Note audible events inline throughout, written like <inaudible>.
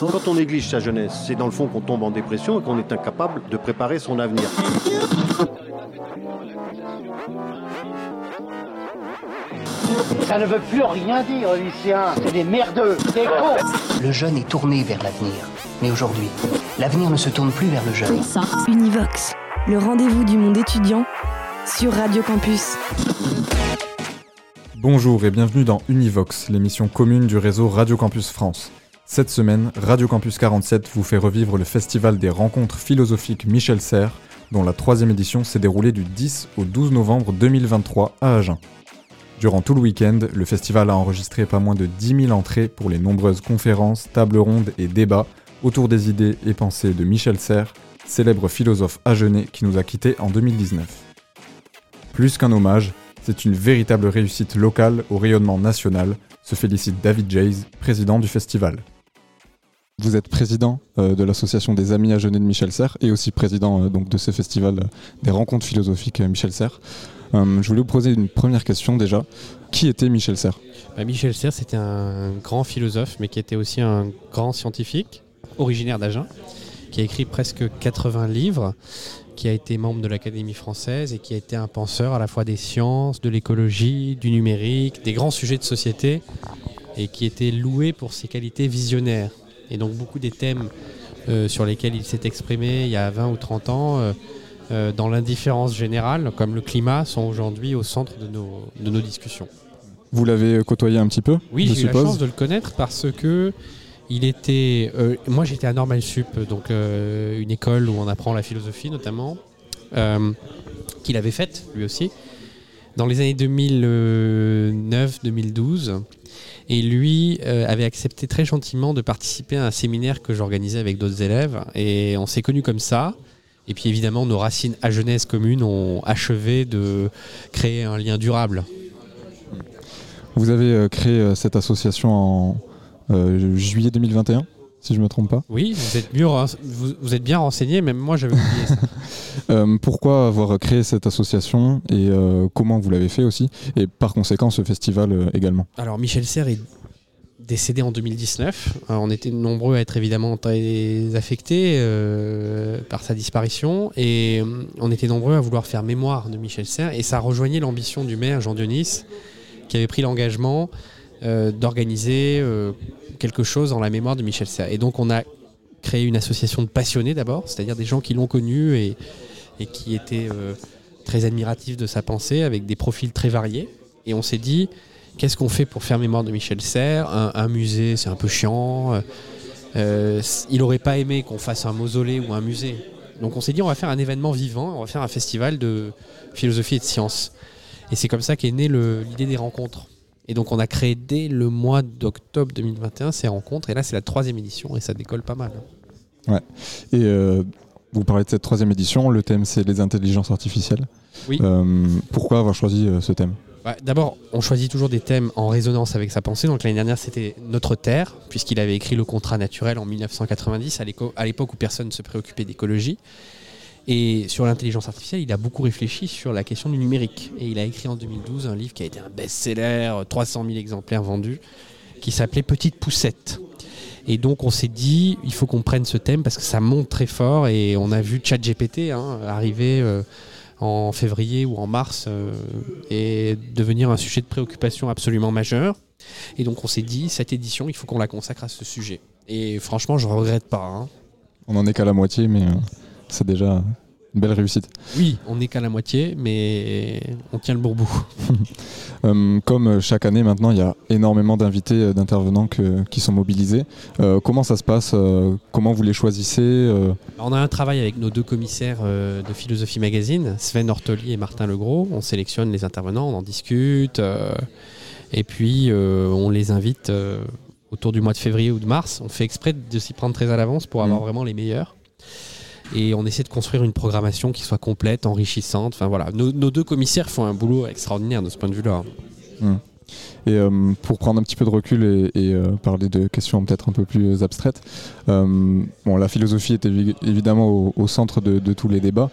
Quand on néglige sa jeunesse, c'est dans le fond qu'on tombe en dépression et qu'on est incapable de préparer son avenir. Ça ne veut plus rien dire, lycéens. C'est des merdeux, des cons. Le jeune est tourné vers l'avenir. Mais aujourd'hui, l'avenir ne se tourne plus vers le jeune. Univox, le rendez-vous du monde étudiant sur Radio Campus. Bonjour et bienvenue dans Univox, l'émission commune du réseau Radio Campus France. Cette semaine, Radio Campus 47 vous fait revivre le festival des rencontres philosophiques Michel Serres, dont la troisième édition s'est déroulée du 10 au 12 novembre 2023 à Agen. Durant tout le week-end, le festival a enregistré pas moins de 10 000 entrées pour les nombreuses conférences, tables rondes et débats autour des idées et pensées de Michel Serres, célèbre philosophe agenais qui nous a quittés en 2019. Plus qu'un hommage, c'est une véritable réussite locale au rayonnement national, se félicite David Jays, président du festival. Vous êtes président euh, de l'association des Amis Agenais de Michel Serres et aussi président euh, donc de ce festival euh, des rencontres philosophiques Michel Serres. je voulais vous poser une première question déjà. Qui était Michel Serres? Bah, Michel Serres, c'était un grand philosophe, mais qui était aussi un grand scientifique, originaire d'Agen, qui a écrit presque 80 livres, qui a été membre de l'Académie française et qui a été un penseur à la fois des sciences, de l'écologie, du numérique, des grands sujets de société, et qui était loué pour ses qualités visionnaires. Et donc beaucoup des thèmes euh, sur lesquels il s'est exprimé il y a 20 ou 30 ans, euh, euh, dans l'indifférence générale, comme le climat, sont aujourd'hui au centre de nos, de nos discussions. Vous l'avez côtoyé un petit peu Oui, j'ai eu la chance de le connaître parce que il était, euh, moi j'étais à Normal Sup, donc euh, une école où on apprend la philosophie notamment, euh, qu'il avait faite lui aussi, dans les années 2009-2012. Et lui avait accepté très gentiment de participer à un séminaire que j'organisais avec d'autres élèves. Et on s'est connus comme ça. Et puis évidemment, nos racines à jeunesse communes ont achevé de créer un lien durable. Vous avez créé cette association en, euh, juillet 2021 si je ne me trompe pas. Oui, vous êtes, mieux, vous, êtes bien renseigné, même moi j'avais oublié ça. <laughs> Euh, pourquoi avoir créé cette association et euh, comment vous l'avez fait aussi? Et par conséquent, ce festival également Alors, Michel Serre est décédé en 2019. on était nombreux à être évidemment très affectés par sa disparition et on était nombreux à vouloir faire mémoire de Michel Serre et ça rejoignait l'ambition du maire Jean Dionis qui avait pris l'engagement euh, d'organiser euh, quelque chose en la mémoire de Michel Serres. Et donc on a créé une association de passionnés d'abord, c'est-à-dire des gens qui l'ont connu et, qui étaient euh, très admiratifs de sa pensée, avec des profils très variés. Et on s'est dit, qu'est-ce qu'on fait pour faire mémoire de Michel Serres? Un, musée, c'est un peu chiant. il n'aurait pas aimé qu'on fasse un mausolée ou un musée. Donc on s'est dit, on va faire un événement vivant, on va faire un festival de philosophie et de sciences. Et c'est comme ça qu'est née l'idée des rencontres. Et donc on a créé dès le mois d'octobre 2021 ces rencontres. Et là c'est la troisième édition et ça décolle pas mal. Ouais. Et euh, vous parlez de cette troisième édition. Le thème c'est les intelligences artificielles. Oui. Euh, pourquoi avoir choisi euh, ce thème? Bah, D'abord, on choisit toujours des thèmes en résonance avec sa pensée. Donc l'année dernière, c'était Notre Terre, puisqu'il avait écrit le contrat naturel en 1990, à l'époque où personne ne se préoccupait d'écologie. Et sur l'intelligence artificielle, il a beaucoup réfléchi sur la question du numérique. Et il a écrit en 2012 un livre qui a été un best-seller, 300 000 exemplaires vendus, qui s'appelait Petite Poussette. Et donc on s'est dit, il faut qu'on prenne ce thème parce que ça monte très fort. Et on a vu ChatGPT hein, arriver euh, en février ou en mars euh, et devenir un sujet de préoccupation absolument majeur. Et donc on s'est dit, cette édition, il faut qu'on la consacre à ce sujet. Et franchement, je ne regrette pas. Hein. On en est qu'à la moitié, mais... Euh, c'est déjà une belle réussite. Oui, on n'est qu'à la moitié, mais on tient le bourbou. <laughs> Euh, comme chaque année maintenant, il y a énormément d'invités, euh, d'intervenants qui sont mobilisés. Euh, comment ça se passe Comment vous les choisissez On a un travail avec nos deux commissaires de Philosophie Magazine, Sven Ortoli et Martin Legros. On sélectionne les intervenants, on en discute, et puis on les invite autour du mois de février ou de mars. On fait exprès de s'y prendre très à l'avance pour avoir mmh. vraiment les meilleurs et on essaie de construire une programmation qui soit complète, enrichissante. Enfin voilà, nos, deux commissaires font un boulot extraordinaire de ce point de vue-là. Hum. Et euh, pour prendre un petit peu de recul et, euh, parler de questions peut-être un peu plus abstraites, euh, bon, la philosophie est évidemment au, centre de, tous les débats.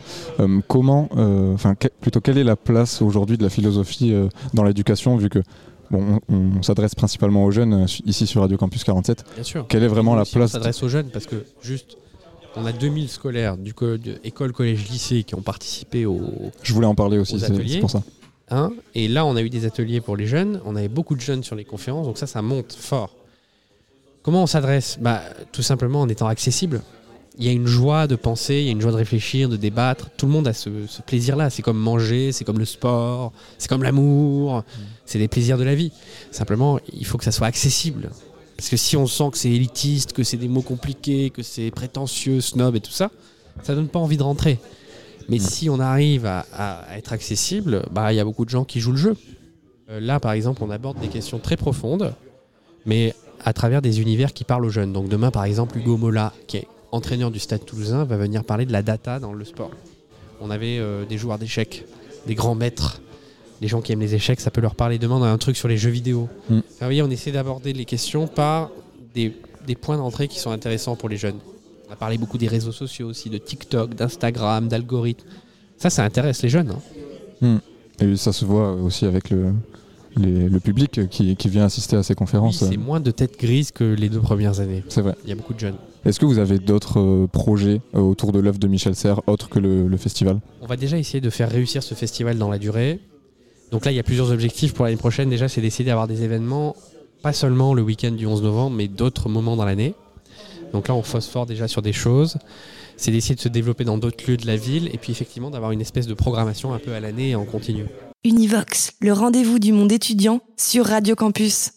comment, enfin, plutôt quelle est la place aujourd'hui de la philosophie dans l'éducation, vu que Bon, on, on s'adresse principalement aux jeunes ici sur Radio Campus 47. Bien sûr. Quelle est vraiment la Aussi, on place s'adresse aux jeunes parce que juste, on a 2000 scolaires du co- école, collège, lycée qui ont participé au Je voulais en parler aussi, c'est pour ça. hein, et là on a eu des ateliers pour les jeunes, on avait beaucoup de jeunes sur les conférences, donc ça, ça monte fort. Comment on s'adresse? Bah, Tout simplement en étant accessible. Il y a une joie de penser, il y a une joie de réfléchir, de débattre. Tout le monde a ce, ce plaisir-là. C'est comme manger, c'est comme le sport, c'est comme l'amour, c'est des plaisirs de la vie. Simplement, il faut que ça soit accessible. Parce que si on sent que c'est élitiste, que c'est des mots compliqués, que c'est prétentieux, snob et tout ça, ça donne pas envie de rentrer. Mais si on arrive à, à être accessible, bah il y a beaucoup de gens qui jouent le jeu. Euh, là, par exemple, on aborde des questions très profondes, mais à travers des univers qui parlent aux jeunes. Donc demain, par exemple, Hugo Mola, qui est entraîneur du Stade Toulousain, va venir parler de la data dans le sport. On avait euh, des joueurs d'échecs, des grands maîtres, des gens qui aiment les échecs, ça peut leur parler demain un truc sur les jeux vidéo. Mm. Vous voyez, on essaie d'aborder les questions par des, des points d'entrée qui sont intéressants pour les jeunes. On a parlé beaucoup des réseaux sociaux aussi, de TikTok, d'Instagram, d'algorithmes. Ça, ça intéresse les jeunes. hein. Et ça se voit aussi avec le, les- le public qui, qui vient assister à ces Oui, conférences. c'est moins de têtes grises que les deux premières années. c'est vrai. Il y a beaucoup de jeunes. Est-ce que vous avez d'autres euh, projets euh, autour de l'œuvre de Michel Serres, autres que le, le festival? On va déjà essayer de faire réussir ce festival dans la durée. Donc là, il y a plusieurs objectifs pour l'année prochaine. Déjà, c'est d'essayer d'avoir des événements, pas seulement le week-end du 11 novembre, mais d'autres moments dans l'année. Donc là, on phosphore déjà sur des choses. C'est d'essayer de se développer dans d'autres lieux de la ville et puis effectivement d'avoir une espèce de programmation un peu à l'année et en continu. Univox, le rendez-vous du monde étudiant sur Radio Campus.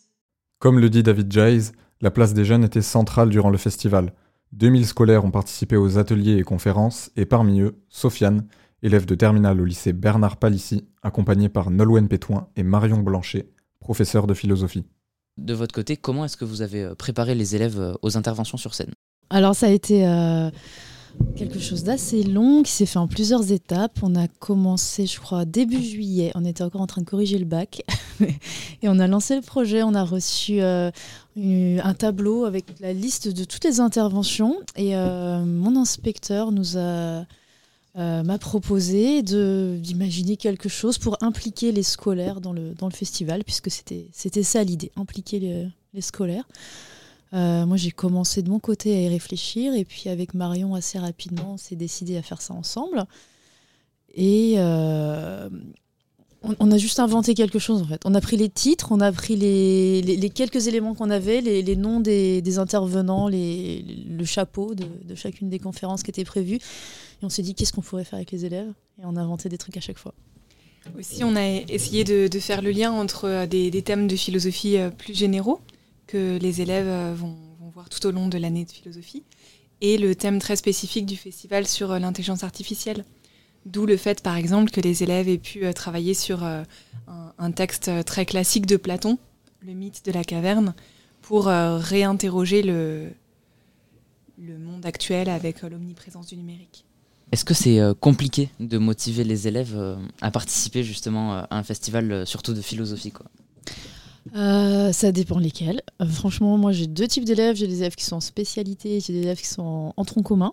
Comme le dit David Giles, la place des jeunes était centrale durant le festival. 2000 scolaires ont participé aux ateliers et conférences, et parmi eux, Sofiane, élève de terminale au lycée Bernard Palissy, accompagnée par Nolwenn Pétoin et Marion Blanchet, professeur de philosophie. De votre côté, comment est-ce que vous avez euh, préparé les élèves euh, aux interventions sur scène? Alors ça a été euh, quelque chose d'assez long qui s'est fait en plusieurs étapes. On a commencé, je crois, début juillet. On était encore en train de corriger le bac. <laughs> Et on a lancé le projet. On a reçu euh, une- un tableau avec la liste de toutes les interventions. Et euh, mon inspecteur nous a... euh, m'a proposé d'imaginer quelque chose pour impliquer les scolaires dans le, dans le festival, puisque c'était c'était ça l'idée, impliquer les- les scolaires. Euh, moi, j'ai commencé de mon côté à y réfléchir, et puis avec Marion, assez rapidement, on s'est décidé à faire ça ensemble. Et euh, on, a juste inventé quelque chose, en fait. On a pris les titres, on a pris les, quelques éléments qu'on avait, les, noms des, intervenants, le chapeau de, chacune des conférences qui étaient prévues. Et on s'est dit, qu'est-ce qu'on pourrait faire avec les élèves? Et on a inventé des trucs à chaque fois. Aussi, on a essayé de, faire le lien entre euh, des, thèmes de philosophie euh, plus généraux que les élèves euh, vont, voir tout au long de l'année de philosophie et le thème très spécifique du festival sur l'intelligence artificielle. D'où le fait, par exemple, que les élèves aient pu euh, travailler sur euh, un, un texte euh, très classique de Platon, le mythe de la caverne, pour euh, réinterroger le, le monde actuel avec euh, l'omniprésence du numérique. Est-ce que c'est euh, compliqué de motiver les élèves euh, à participer justement euh, à un festival, euh, surtout de philosophie quoi? Euh, ça dépend lesquels. Euh, franchement, moi j'ai deux types d'élèves. J'ai des élèves qui sont en spécialité, j'ai des élèves qui sont en, en tronc commun.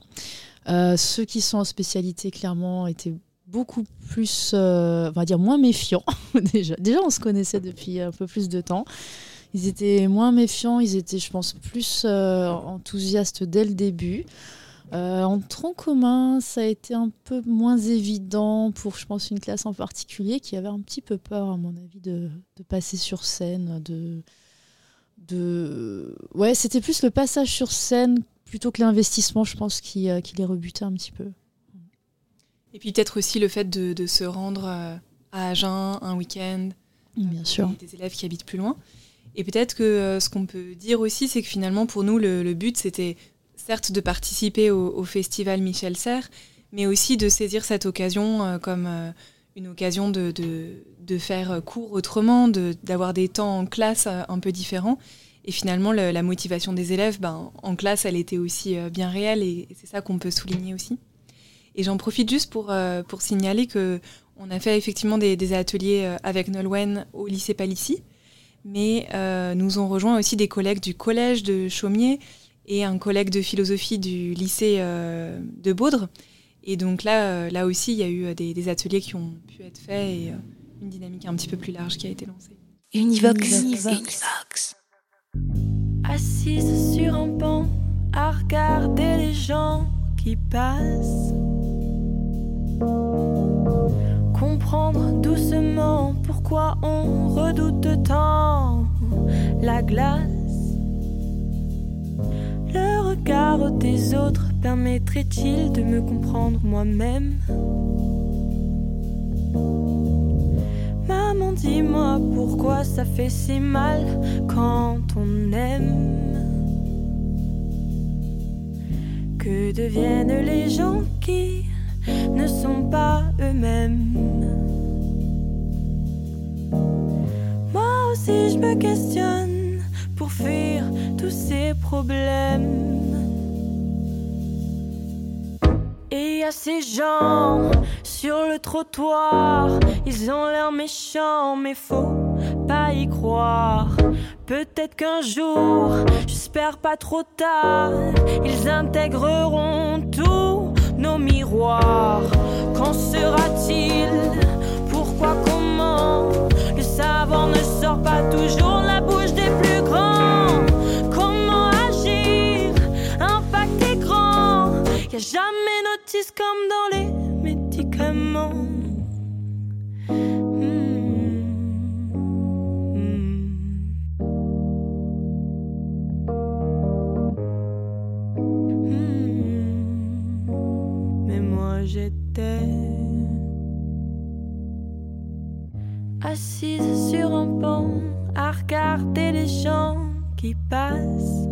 Euh, ceux qui sont en spécialité, clairement, étaient beaucoup plus, euh, on va dire, moins méfiants. <laughs> déjà. déjà, on se connaissait depuis un peu plus de temps. Ils étaient moins méfiants, ils étaient, je pense, plus euh, enthousiastes dès le début. En tronc commun, ça a été un peu moins évident pour, je pense, une classe en particulier qui avait un petit peu peur, à mon avis, de, de passer sur scène. De, de... Ouais, c'était plus le passage sur scène plutôt que l'investissement, je pense, qui, euh, qui les rebutait un petit peu. Et puis peut-être aussi le fait de, de se rendre euh, à Agen un week-end, Bien sûr. des, élèves qui habitent plus loin. Et peut-être que euh, ce qu'on peut dire aussi, c'est que finalement, pour nous, le, le but, c'était certes de participer au, au festival Michel Serres, mais aussi de saisir cette occasion euh, comme euh, une occasion de, de, de faire euh, cours autrement, de- d'avoir des temps en classe euh, un peu différents. Et finalement, le- la motivation des élèves, ben, en classe, elle était aussi euh, bien réelle, et, et c'est ça qu'on peut souligner aussi. Et j'en profite juste pour, euh, pour signaler que on a fait effectivement des, des ateliers euh, avec Nolwenn au lycée Palissy, mais euh, nous ont rejoint aussi des collègues du collège de Chaumier et un collègue de philosophie du lycée euh, de Baudre. Et donc là, euh, là aussi, il y a eu euh, des, des ateliers qui ont pu être faits et euh, une dynamique un petit peu plus large qui a été lancée. Univox. Univox. Assise sur un banc à regarder les gens qui passent. Comprendre doucement pourquoi on redoute tant la glace. Le regard des autres permettrait-il de me comprendre moi-même? Dis-moi pourquoi ça fait si mal quand on aime. Que deviennent les gens qui ne sont pas eux-mêmes Moi aussi je me questionne pour fuir tous ces problèmes. Et a ces gens sur le trottoir, ils ont l'air méchants, mais faut pas y croire. Peut-être qu'un jour, j'espère pas trop tard, ils intégreront tous nos miroirs. Qu'en sera-t-il? Pourquoi Comment? Le savant ne sort pas toujours la bouche des plus grands. Comment agir? Impact grand. Y a jamais notice comme dans les sur un banc à regarder les gens qui passent.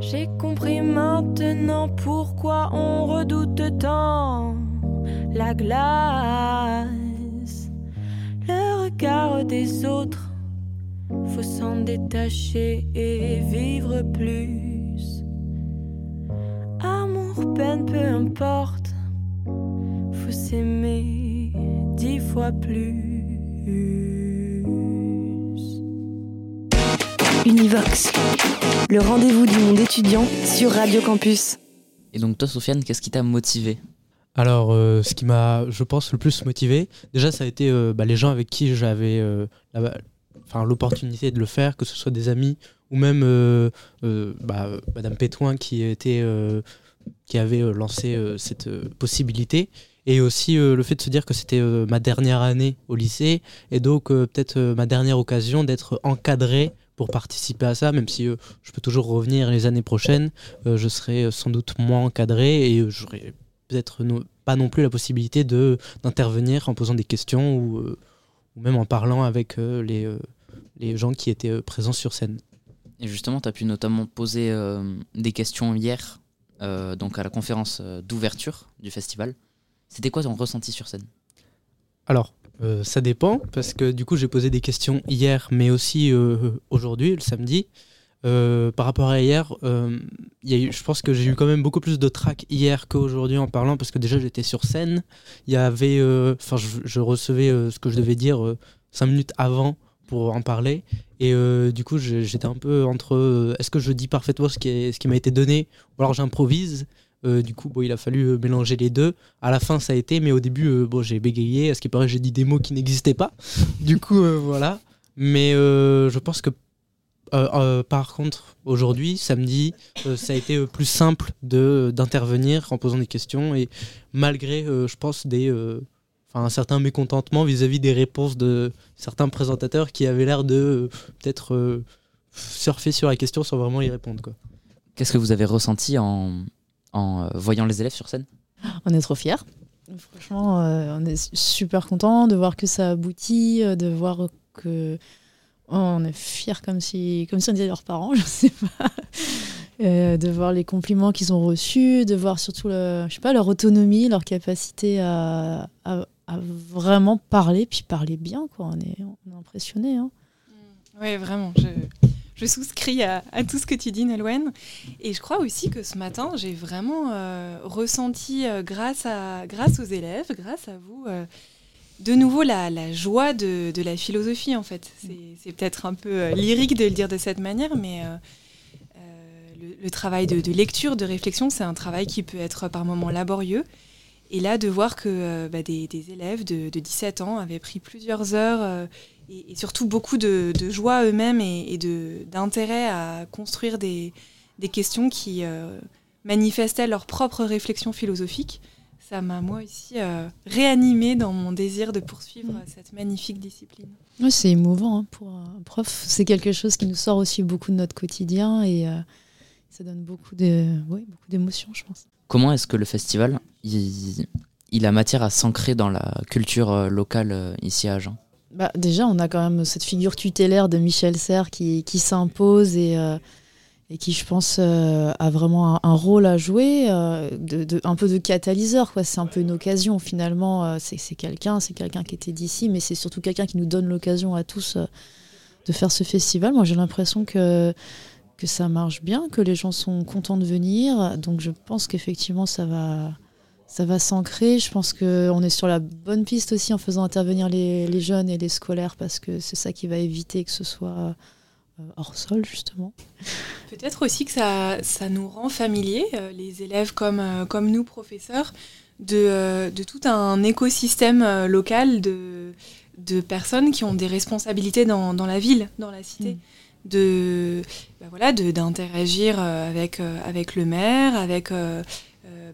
J'ai compris maintenant pourquoi on redoute tant la glace. Le regard des autres, faut s'en détacher et vivre plus. Amour, peine, peu importe, faut s'aimer dix fois plus. Univox. Le rendez-vous du monde étudiant sur Radio Campus. Et donc toi, Sofiane, qu'est-ce qui t'a motivé? Alors, euh, ce qui m'a, je pense, le plus motivé, déjà, ça a été euh, bah, les gens avec qui j'avais euh, l'opportunité de le faire, que ce soit des amis ou même euh, euh, bah, Madame Pétoin qui, était, euh, qui avait euh, lancé euh, cette euh, possibilité. Et aussi euh, le fait de se dire que c'était euh, ma dernière année au lycée et donc euh, peut-être ma dernière occasion d'être encadré pour participer à ça, même si je peux toujours revenir les années prochaines, je serai sans doute moins encadré et j'aurai peut-être pas non plus la possibilité d'intervenir en posant des questions ou, même en parlant avec les, les gens qui étaient présents sur scène. Et justement, tu as pu notamment poser des questions hier, donc à la conférence d'ouverture du festival. C'était quoi ton ressenti sur scène? Alors, euh, ça dépend, parce que du coup, j'ai posé des questions hier, mais aussi euh, aujourd'hui, le samedi. Euh, par rapport à hier, je pense que j'ai eu quand même beaucoup plus de trac hier qu'aujourd'hui en parlant, parce que déjà j'étais sur scène. Il y je, recevais ce que je devais dire cinq minutes avant pour en parler, et du coup j'étais un peu entre, est-ce que je dis parfaitement ce qui, ce qui m'a été donné, ou alors j'improvise. Euh, du coup, il a fallu euh, mélanger les deux. À la fin, ça a été, mais au début, euh, bon, j'ai bégayé. À ce qui paraît, j'ai dit des mots qui n'existaient pas. <laughs> du coup, voilà. Mais je pense que, par contre, aujourd'hui, samedi, ça a été plus simple d'intervenir en posant des questions et malgré, je pense, des, un certain mécontentement vis-à-vis des réponses de certains présentateurs qui avaient l'air de peut-être surfer sur la question sans vraiment y répondre. Qu'est-ce que vous avez ressenti en, en euh, voyant les élèves sur scène On est trop fiers. Franchement, euh, on est super content de voir que ça aboutit, euh, de voir que oh, on est fiers comme si, comme si on disait leurs parents, <laughs> je sais pas. Euh, de voir les compliments qu'ils ont reçus, de voir surtout le, je sais pas, leur autonomie, leur capacité à, à- à vraiment parler, puis parler bien. Quoi. On est, on est impressionnés. Hein. Oui, vraiment. Je, je souscris à, tout ce que tu dis, Nolwenn. Et je crois aussi que ce matin, j'ai vraiment euh, ressenti, euh, grâce, à, grâce aux élèves, grâce à vous, euh, de nouveau la, joie de, de la philosophie, en fait. C'est peut-être un peu lyrique de le dire de cette manière, mais le, travail de, de lecture, de réflexion, c'est un travail qui peut être par moments laborieux. Et là, de voir que bah, des, élèves de, 17 ans avaient pris plusieurs heures et, surtout beaucoup de, joie eux-mêmes et, d'intérêt à construire des, questions qui manifestaient leur propre réflexion philosophique, ça m'a moi aussi euh, réanimé dans mon désir de poursuivre mm. cette magnifique discipline. c'est émouvant hein, pour un prof. C'est quelque chose qui nous sort aussi beaucoup de notre quotidien et euh, ça donne beaucoup de, beaucoup d'émotions, je pense. Comment est-ce que le festival il, a matière à s'ancrer dans la culture euh, locale ici à Agen? Bah, déjà, on a quand même cette figure tutélaire de Michel Serres qui, qui s'impose et et qui, je pense, euh, a vraiment un, rôle à jouer, euh, de, un peu de catalyseur. C'est un peu une occasion, finalement. Euh, c'est quelqu'un, c'est quelqu'un qui était d'ici, mais c'est surtout quelqu'un qui nous donne l'occasion à tous de faire ce festival. Moi, j'ai l'impression que, que ça marche bien, que les gens sont contents de venir. Donc, je pense qu'effectivement, ça va, ça va s'ancrer. Je pense qu'on est sur la bonne piste aussi en faisant intervenir les, les jeunes et les scolaires, parce que c'est ça qui va éviter que ce soit euh, hors sol justement. Peut-être aussi que ça, ça nous rend familiers, euh, les élèves comme, euh, comme nous, professeurs, de, de tout un écosystème local de, de personnes qui ont des responsabilités dans, dans la ville, dans la cité. Mm. De, bah voilà, d'interagir avec, avec le maire, avec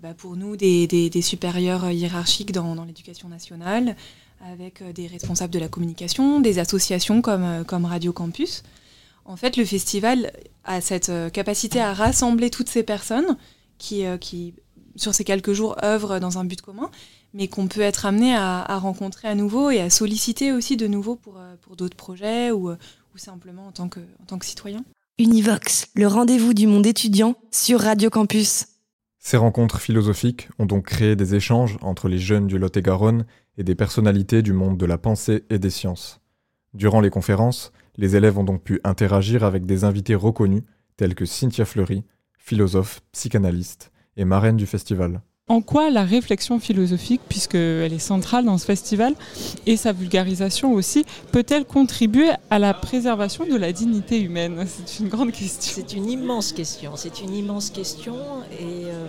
bah pour nous des, supérieurs hiérarchiques dans, l'éducation nationale, avec des responsables de la communication, des associations comme, comme Radio Campus. En fait, le festival a cette euh, capacité à rassembler toutes ces personnes qui, euh, sur ces quelques jours, œuvrent dans un but commun, mais qu'on peut être amené à, rencontrer à nouveau et à solliciter aussi de nouveau pour, euh, d'autres projets ou, ou simplement en tant, que, en tant que citoyen. Univox, le rendez-vous du monde étudiant sur Radio Campus. Ces rencontres philosophiques ont donc créé des échanges entre les jeunes du Lot-et-Garonne et des personnalités du monde de la pensée et des sciences. Durant les conférences, les élèves ont donc pu interagir avec des invités reconnus tels que Cynthia Fleury, philosophe, psychanalyste et marraine du festival. En quoi la réflexion philosophique, puisqu'elle est centrale dans ce festival, et sa vulgarisation aussi, peut-elle contribuer à la préservation de la dignité humaine? C'est une grande question. C'est une immense question. C'est une immense question. Et euh,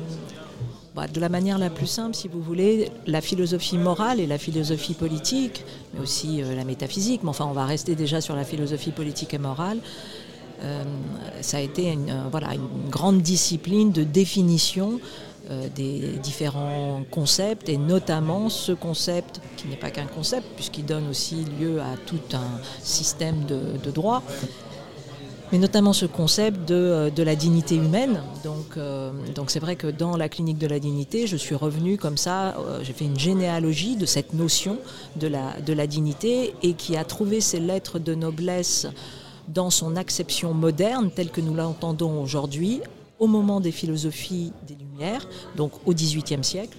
bah, de la manière la plus simple, si vous voulez, la philosophie morale et la philosophie politique, mais aussi euh, la métaphysique, mais enfin on va rester déjà sur la philosophie politique et morale, euh, ça a été une, grande discipline de définition des différents concepts et notamment ce concept qui n'est pas qu'un concept puisqu'il donne aussi lieu à tout un système de, droit mais notamment ce concept de, euh, de la dignité humaine. Donc, euh, donc c'est vrai que dans la clinique de la dignité, je suis revenue comme ça, euh, j'ai fait une généalogie de cette notion de la, de la dignité et qui a trouvé ses lettres de noblesse dans son acception moderne telle que nous l'entendons aujourd'hui au moment des philosophies des Donc au XVIIIe siècle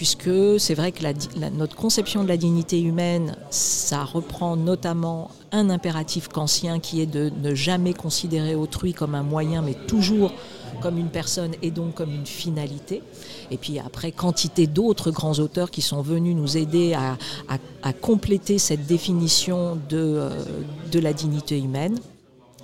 puisque c'est vrai que notre conception de la dignité humaine, ça reprend notamment un impératif kantien qui est de ne jamais considérer autrui comme un moyen, mais toujours comme une personne et donc comme une finalité. Et puis après, quantité d'autres grands auteurs qui sont venus nous aider à, compléter cette définition de, euh, de la dignité humaine.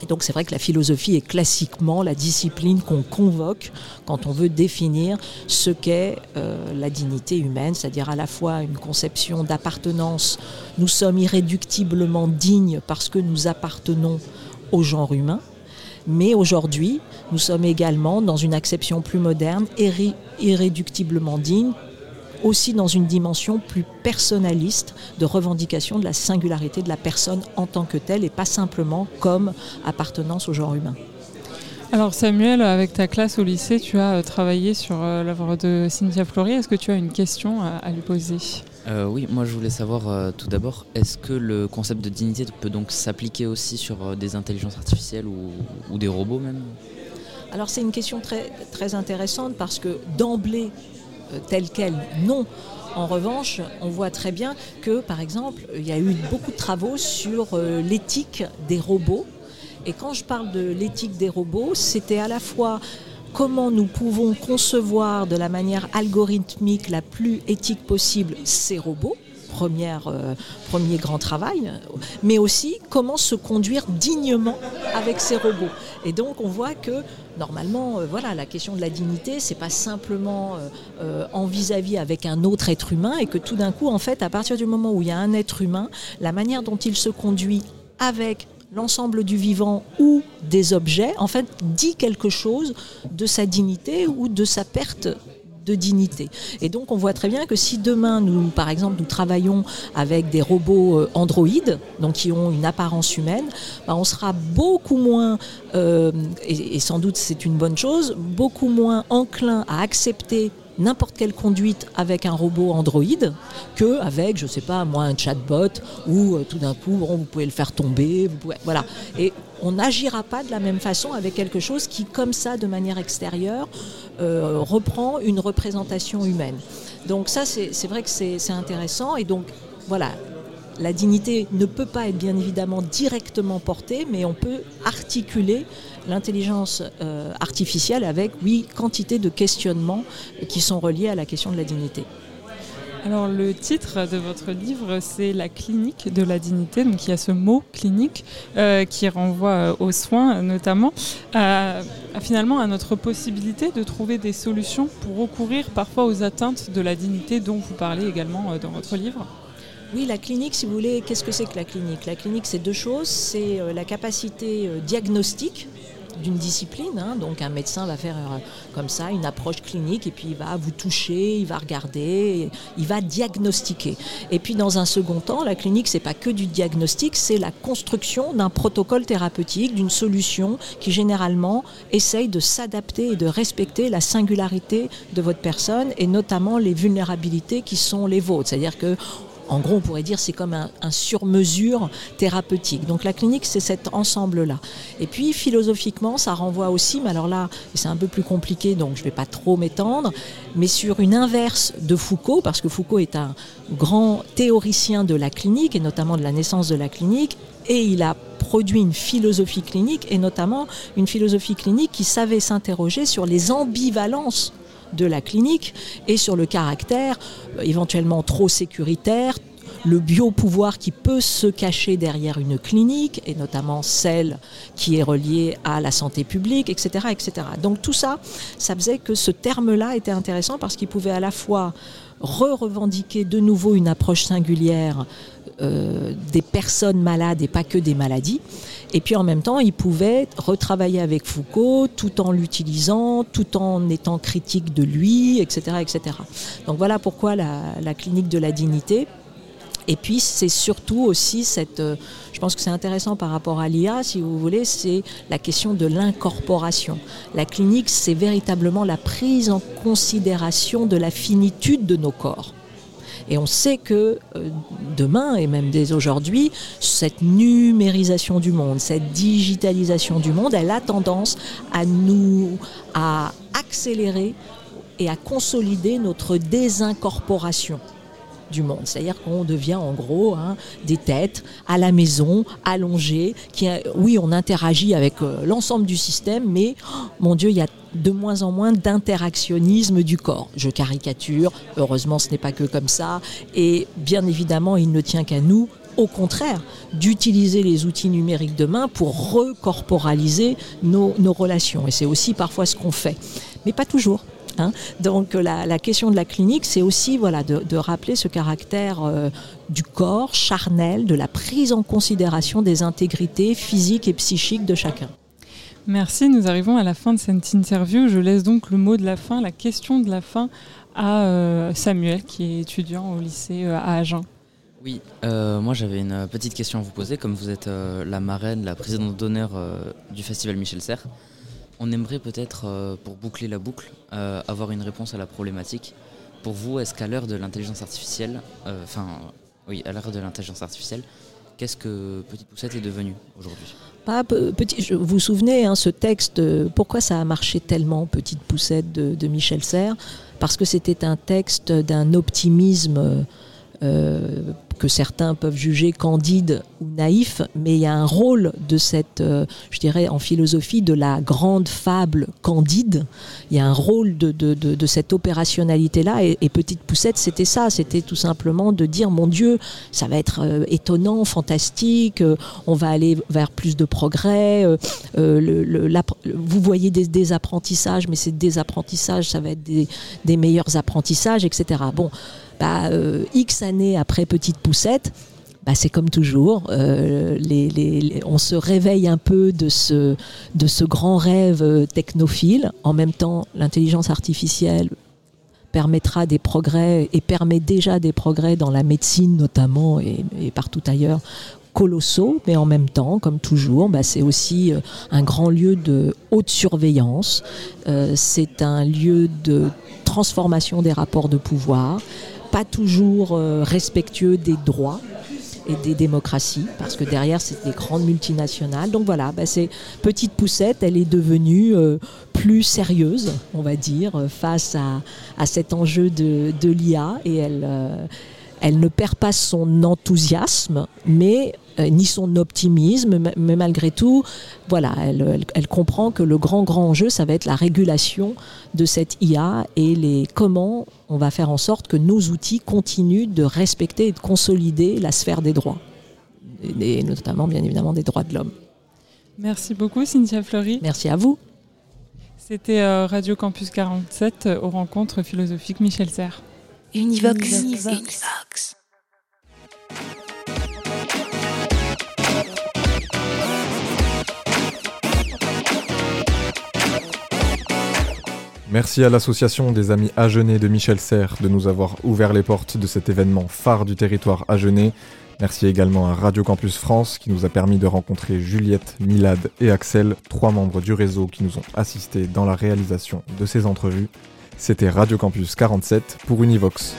Et donc c'est vrai que la philosophie est classiquement la discipline qu'on convoque quand on veut définir ce qu'est euh, la dignité humaine, c'est-à-dire à la fois une conception d'appartenance. Nous sommes irréductiblement dignes parce que nous appartenons au genre humain, mais aujourd'hui, nous sommes également dans une acception plus moderne, irréductiblement dignes aussi dans une dimension plus personnaliste de revendication de la singularité de la personne en tant que telle et pas simplement comme appartenance au genre humain. Alors Samuel, avec ta classe au lycée, tu as euh, travaillé sur euh, l'œuvre de Cynthia Fleury. Est-ce que tu as une question à, lui poser? Euh, Oui, moi je voulais savoir tout d'abord, est-ce que le concept de dignité peut donc s'appliquer aussi sur des intelligences artificielles ou, ou des robots même? Alors c'est une question très, très intéressante parce que d'emblée, euh, telle qu'elle, non. En revanche, on voit très bien que, par exemple, il y a eu beaucoup de travaux sur euh, l'éthique des robots. Et quand je parle de l'éthique des robots, c'était à la fois comment nous pouvons concevoir de la manière algorithmique la plus éthique possible ces robots, euh, premier grand travail, mais aussi comment se conduire dignement avec ces robots. Et donc on voit que normalement, euh, voilà, la question de la dignité, c'est pas simplement en vis-à-vis avec un autre être humain, et que tout d'un coup, en fait, à partir du moment où il y a un être humain, la manière dont il se conduit avec l'ensemble du vivant ou des objets, en fait, dit quelque chose de sa dignité ou de sa perte de dignité. Et donc on voit très bien que si demain nous, par exemple, nous travaillons avec des robots euh, androïdes, donc qui ont une apparence humaine, bah, on sera beaucoup moins, euh, et, sans doute c'est une bonne chose, beaucoup moins enclin à accepter n'importe quelle conduite avec un robot Android que avec, je sais pas, moi, un chatbot où euh, tout d'un coup, bon, vous pouvez le faire tomber, vous pouvez, voilà. Et on n'agira pas de la même façon avec quelque chose qui, comme ça, de manière extérieure, euh, reprend une représentation humaine. Donc ça, c'est vrai que c'est c'est intéressant. Et donc, voilà, la dignité ne peut pas être bien évidemment directement portée, mais on peut articuler l'intelligence euh, artificielle avec, oui, quantité de questionnements qui sont reliés à la question de la dignité. Alors le titre de votre livre, c'est La clinique de la dignité. Donc il y a ce mot clinique euh, qui renvoie euh, aux soins notamment, finalement à notre possibilité de trouver des solutions pour recourir parfois aux atteintes de la dignité dont vous parlez également euh, dans votre livre. Oui, la clinique, si vous voulez, qu'est-ce que c'est que la clinique? La clinique, c'est deux choses. C'est la capacité diagnostique d'une discipline. hein. Donc un médecin va faire euh, comme ça une approche clinique et puis il va vous toucher, il va regarder, il va diagnostiquer. Et puis dans un second temps, la clinique c'est pas que du diagnostic, c'est la construction d'un protocole thérapeutique, d'une solution qui généralement essaye de s'adapter et de respecter la singularité de votre personne et notamment les vulnérabilités qui sont les vôtres. C'est-à-dire que en gros, on pourrait dire c'est comme un, un sur-mesure thérapeutique. Donc la clinique, c'est cet ensemble-là. Et puis philosophiquement, ça renvoie aussi, mais alors là, c'est un peu plus compliqué, donc je ne vais pas trop m'étendre, mais sur une inverse de Foucault, parce que Foucault est un grand théoricien de la clinique, et notamment de la naissance de la clinique, et il a produit une philosophie clinique, et notamment une philosophie clinique qui savait s'interroger sur les ambivalences de la clinique et sur le caractère euh, éventuellement trop sécuritaire, le biopouvoir qui peut se cacher derrière une clinique, et notamment celle qui est reliée à la santé publique, etc. etc. Donc tout ça, ça faisait que ce terme-là était intéressant parce qu'il pouvait à la fois re-revendiquer de nouveau une approche singulière euh, des personnes malades et pas que des maladies. Et puis en même temps, il pouvait retravailler avec Foucault tout en l'utilisant, tout en étant critique de lui, etc. etc. Donc voilà pourquoi la, la clinique de la dignité. Et puis c'est surtout aussi cette, euh, je pense que c'est intéressant par rapport à l'IA, si vous voulez, c'est la question de l'incorporation. La clinique, c'est véritablement la prise en considération de la finitude de nos corps. Et on sait que euh, demain, et même dès aujourd'hui, cette numérisation du monde, cette digitalisation du monde, elle a tendance à nous, à accélérer et à consolider notre désincorporation du monde. C'est-à-dire qu'on devient en gros hein, des têtes à la maison, allongées, qui, euh, oui, on interagit avec euh, l'ensemble du système, mais oh, mon Dieu, il y a de moins en moins d'interactionnisme du corps. Je caricature, heureusement ce n'est pas que comme ça, et bien évidemment il ne tient qu'à nous, au contraire, d'utiliser les outils numériques demain pour recorporaliser nos, relations. Et c'est aussi parfois ce qu'on fait, mais pas toujours. Hein. Donc la, question de la clinique, c'est aussi voilà, de, de, rappeler ce caractère euh, du corps charnel, de la prise en considération des intégrités physiques et psychiques de chacun. Merci, nous arrivons à la fin de cette interview. Je laisse donc le mot de la fin, la question de la fin à euh, Samuel, qui est étudiant au lycée euh, à Agen. Oui, euh, moi j'avais une petite question à vous poser. Comme vous êtes la marraine, la présidente d'honneur du festival Michel Serres, on aimerait peut-être, pour boucler la boucle, avoir une réponse à la problématique. Pour vous, est-ce qu'à l'heure de l'intelligence artificielle, enfin, oui, à l'heure de l'intelligence artificielle, qu'est-ce que Petite Poussette est devenue aujourd'hui? Pas petit, je, vous vous souvenez, hein, ce texte, pourquoi ça a marché tellement, Petite Poussette de, de Michel Serres? Parce que c'était un texte d'un optimisme euh, que certains peuvent juger candide ou naïf, mais il y a un rôle de cette, euh, je dirais en philosophie, de la grande fable candide. Il y a un rôle de, cette opérationnalité-là. Et, et, Petite Poussette, c'était ça. C'était tout simplement de dire, mon Dieu, ça va être euh, étonnant, fantastique, euh, on va aller vers plus de progrès. Vous voyez des, des, apprentissages, mais ces désapprentissages, ça va être des, des meilleurs apprentissages, etc. Bon, bah, X années après Petite Poussette, bah, c'est comme toujours, euh, on se réveille un peu de ce, grand rêve technophile. En même temps, l'intelligence artificielle permettra des progrès et permet déjà des progrès dans la médecine notamment et, partout ailleurs colossaux, mais en même temps, comme toujours, bah, c'est aussi euh, un grand lieu de haute surveillance. Euh, c'est un lieu de transformation des rapports de pouvoir, toujours euh, respectueux des droits et des démocraties, parce que derrière, c'est des grandes multinationales. Donc voilà, bah, c'est Petite Poussette, elle est devenue euh, plus sérieuse, on va dire, face à, à cet enjeu de, de l'IA, et elle, euh, elle ne perd pas son enthousiasme, mais euh, ni son optimisme, mais malgré tout, voilà, elle, elle, elle, comprend que le grand grand enjeu, ça va être la régulation de cette IA et les comment on va faire en sorte que nos outils continuent de respecter et de consolider la sphère des droits, et, et notamment bien évidemment des droits de l'homme. Merci beaucoup Cynthia Fleury. Merci à vous. C'était euh, Radio Campus 47 euh, aux rencontres philosophiques Michel Serres. Univox. Univox. Univox. Merci à l'association des Amis Agenais de Michel Serres de nous avoir ouvert les portes de cet événement phare du territoire agenais. Merci également à Radio Campus France qui nous a permis de rencontrer Juliette, Milad et Axel, trois membres du réseau qui nous ont assistés dans la réalisation de ces entrevues. C'était Radio Campus 47 pour Univox.